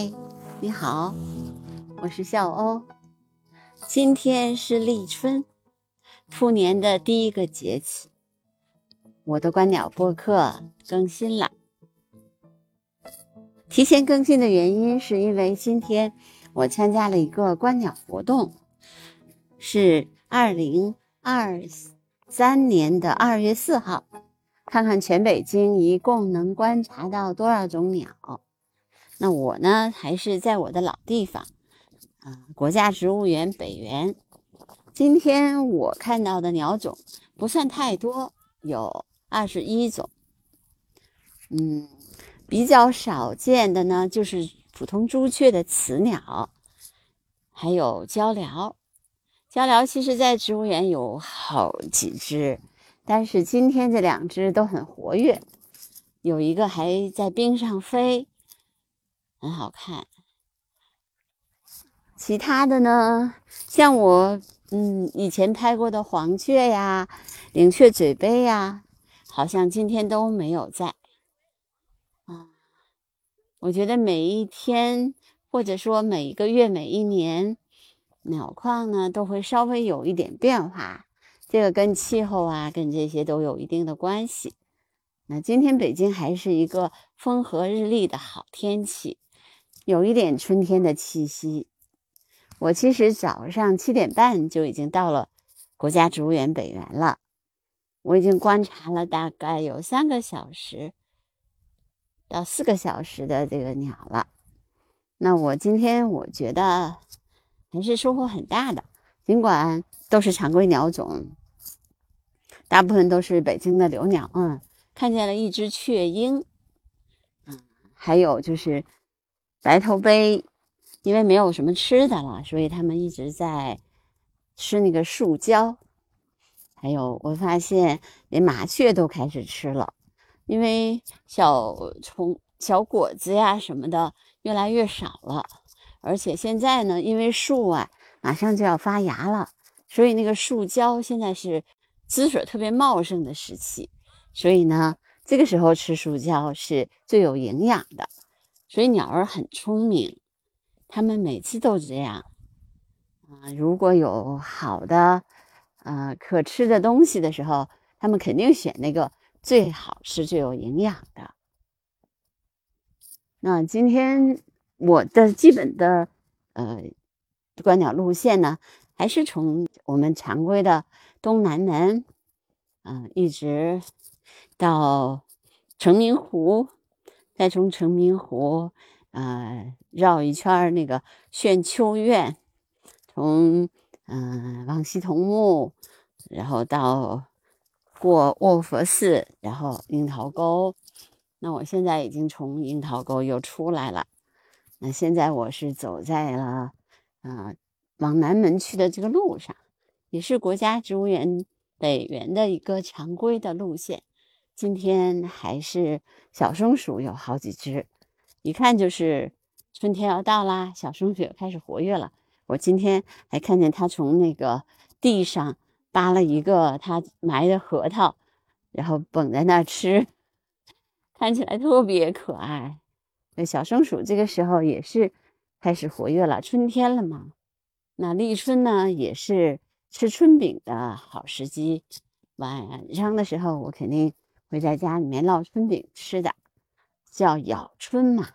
嗨，你好，我是笑欧。今天是立春，兔年的第一个节气。我的观鸟播客更新了，提前更新的原因是因为今天我参加了一个观鸟活动，是二零二三年的二月四号，看看全北京一共能观察到多少种鸟。那我呢，还是在我的老地方，啊，国家植物园北园。今天我看到的鸟种不算太多，有二十一种。嗯，比较少见的呢，就是普通朱雀的雌鸟，还有鹪鹩。鹪鹩其实在植物园有好几只，但是今天这两只都很活跃，有一个还在冰上飞。很好看，其他的呢，像我嗯以前拍过的黄雀呀、灵雀嘴杯呀，好像今天都没有在。啊，我觉得每一天或者说每一个月、每一年，鸟况呢都会稍微有一点变化，这个跟气候啊、跟这些都有一定的关系。那今天北京还是一个风和日丽的好天气。有一点春天的气息。我其实早上七点半就已经到了国家植物园北园了，我已经观察了大概有三个小时到四个小时的这个鸟了。那我今天我觉得还是收获很大的，尽管都是常规鸟种，大部分都是北京的留鸟。嗯，看见了一只雀鹰，嗯，还有就是。白头杯，因为没有什么吃的了，所以他们一直在吃那个树胶。还有，我发现连麻雀都开始吃了，因为小虫、小果子呀什么的越来越少了。而且现在呢，因为树啊马上就要发芽了，所以那个树胶现在是滋水特别茂盛的时期，所以呢，这个时候吃树胶是最有营养的。所以鸟儿很聪明，它们每次都这样啊。如果有好的呃可吃的东西的时候，它们肯定选那个最好吃、最有营养的。那今天我的基本的呃观鸟路线呢，还是从我们常规的东南门，嗯，一直到成明湖。再从成明湖，呃，绕一圈那个炫秋苑，从嗯往西桐木，然后到过卧佛寺，然后樱桃沟。那我现在已经从樱桃沟又出来了。那现在我是走在了啊往南门去的这个路上，也是国家植物园北园的一个常规的路线。今天还是小松鼠有好几只，一看就是春天要到啦，小松鼠开始活跃了。我今天还看见它从那个地上扒了一个它埋的核桃，然后捧在那儿吃，看起来特别可爱。那小松鼠这个时候也是开始活跃了，春天了嘛。那立春呢，也是吃春饼的好时机。晚上的时候，我肯定。会在家里面烙春饼吃的，叫咬春嘛。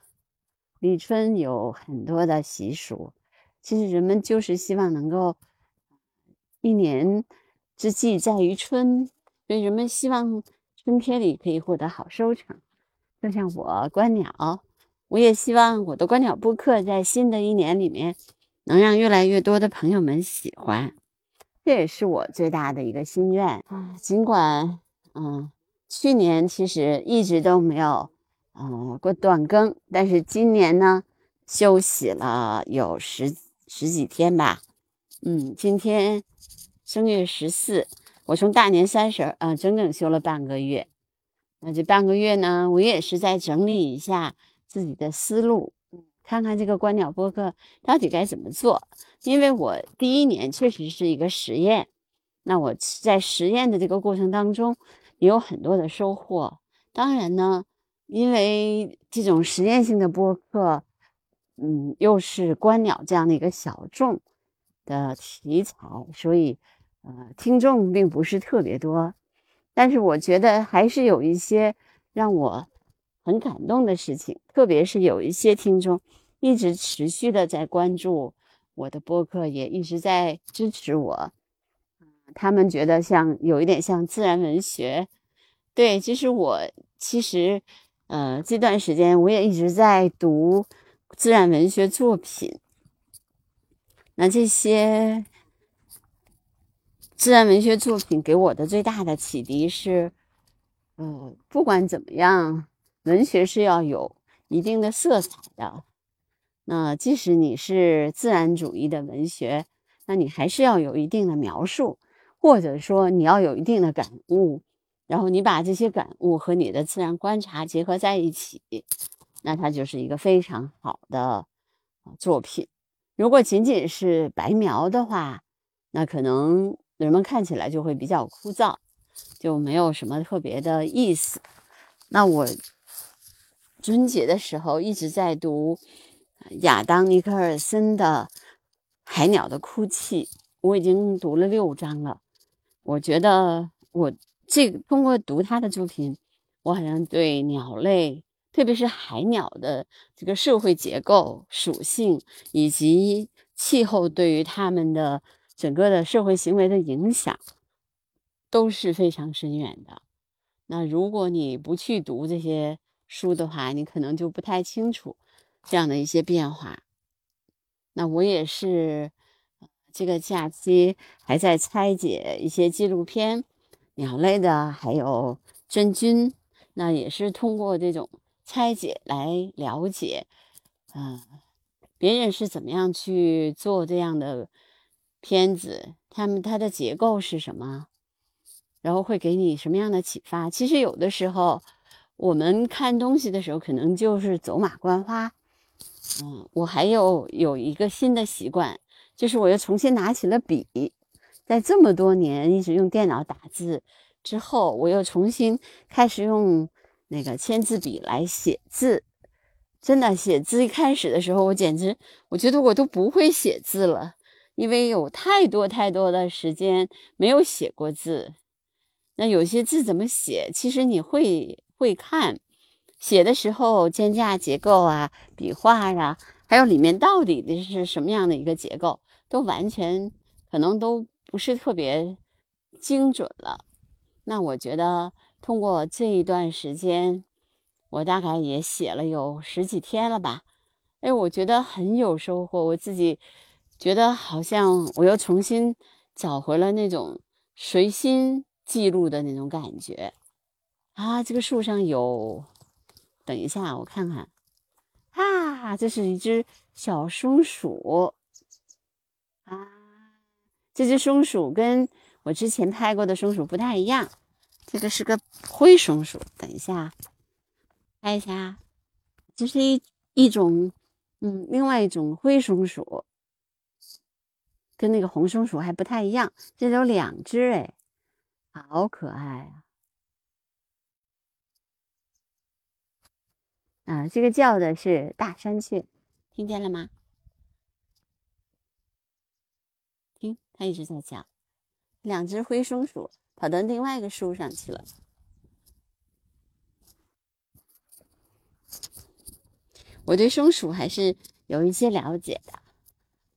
立春有很多的习俗，其实人们就是希望能够一年之计在于春，所以人们希望春天里可以获得好收成。就像我观鸟，我也希望我的观鸟播客在新的一年里面能让越来越多的朋友们喜欢，这也是我最大的一个心愿啊。尽管，嗯。去年其实一直都没有，嗯，过断更，但是今年呢，休息了有十十几天吧，嗯，今天正月十四，我从大年三十，嗯，整整休了半个月。那这半个月呢，我也是在整理一下自己的思路，看看这个观鸟播客到底该怎么做。因为我第一年确实是一个实验，那我在实验的这个过程当中。也有很多的收获。当然呢，因为这种实验性的播客，嗯，又是观鸟这样的一个小众的题材，所以呃，听众并不是特别多。但是我觉得还是有一些让我很感动的事情，特别是有一些听众一直持续的在关注我的播客，也一直在支持我。他们觉得像有一点像自然文学。对，其实我其实呃这段时间我也一直在读自然文学作品。那这些。自然文学作品给我的最大的启迪是，呃，不管怎么样，文学是要有一定的色彩的。那即使你是自然主义的文学，那你还是要有一定的描述，或者说你要有一定的感悟，然后你把这些感悟和你的自然观察结合在一起，那它就是一个非常好的作品。如果仅仅是白描的话，那可能。人们看起来就会比较枯燥，就没有什么特别的意思。那我春节的时候一直在读亚当·尼克尔森的《海鸟的哭泣》，我已经读了六章了。我觉得我这个通过读他的作品，我好像对鸟类，特别是海鸟的这个社会结构、属性以及气候对于它们的。整个的社会行为的影响都是非常深远的。那如果你不去读这些书的话，你可能就不太清楚这样的一些变化。那我也是，这个假期还在拆解一些纪录片，鸟类的，还有真菌。那也是通过这种拆解来了解，嗯，别人是怎么样去做这样的。片子，他们它的结构是什么？然后会给你什么样的启发？其实有的时候，我们看东西的时候，可能就是走马观花。嗯，我还有有一个新的习惯，就是我又重新拿起了笔，在这么多年一直用电脑打字之后，我又重新开始用那个签字笔来写字。真的，写字一开始的时候，我简直我觉得我都不会写字了。因为有太多太多的时间没有写过字，那有些字怎么写？其实你会会看，写的时候间架结构啊、笔画呀，还有里面到底的是什么样的一个结构，都完全可能都不是特别精准了。那我觉得通过这一段时间，我大概也写了有十几天了吧，哎，我觉得很有收获，我自己。觉得好像我又重新找回了那种随心记录的那种感觉啊！这个树上有，等一下我看看啊，这是一只小松鼠啊！这只松鼠跟我之前拍过的松鼠不太一样，这个是个灰松鼠。等一下，拍一下，这是一一种嗯，另外一种灰松鼠。跟那个红松鼠还不太一样，这有两只哎，好可爱啊！啊，这个叫的是大山雀，听见了吗？听，它一直在叫。两只灰松鼠跑到另外一个树上去了。我对松鼠还是有一些了解的，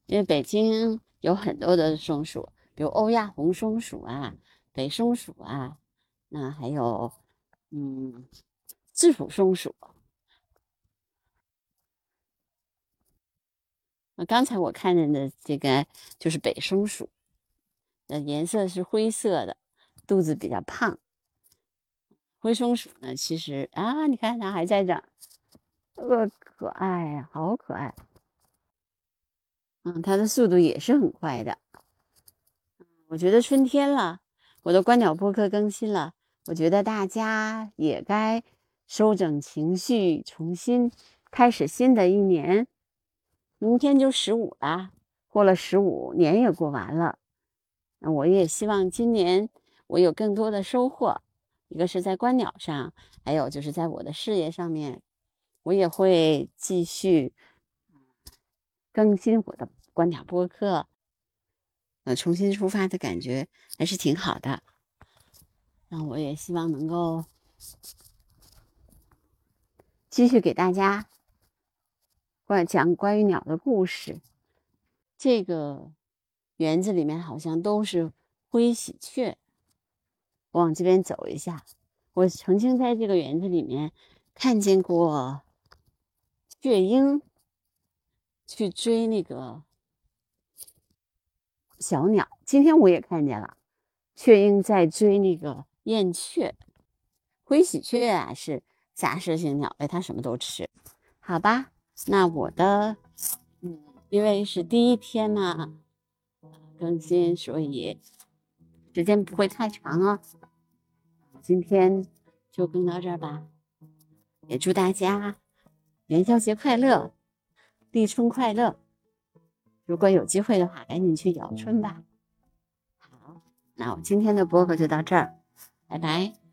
因为北京。有很多的松鼠，比如欧亚红松鼠啊、北松鼠啊，那还有嗯，智腹松鼠。那刚才我看见的这个就是北松鼠，呃颜色是灰色的，肚子比较胖。灰松鼠呢，其实啊，你看它还在这，呃，可爱呀，好可爱。嗯，它的速度也是很快的。我觉得春天了，我的观鸟播客更新了，我觉得大家也该收整情绪，重新开始新的一年。明天就十五了，过了十五年也过完了。那我也希望今年我有更多的收获，一个是在观鸟上，还有就是在我的事业上面，我也会继续更新我的观鸟播客，呃，重新出发的感觉还是挺好的。那我也希望能够继续给大家关讲关于鸟的故事。这个园子里面好像都是灰喜鹊。我往这边走一下，我曾经在这个园子里面看见过雀鹰去追那个小鸟。今天我也看见了，雀鹰在追那个燕雀。灰喜鹊啊是杂食性鸟类，它什么都吃。好吧，那我的，嗯，因为是第一天嘛，更新，所以时间不会太长哦。今天就更到这儿吧，也祝大家元宵节快乐，立春快乐！如果有机会的话，赶紧去咬春吧。好，那我今天的播客就到这儿，拜拜。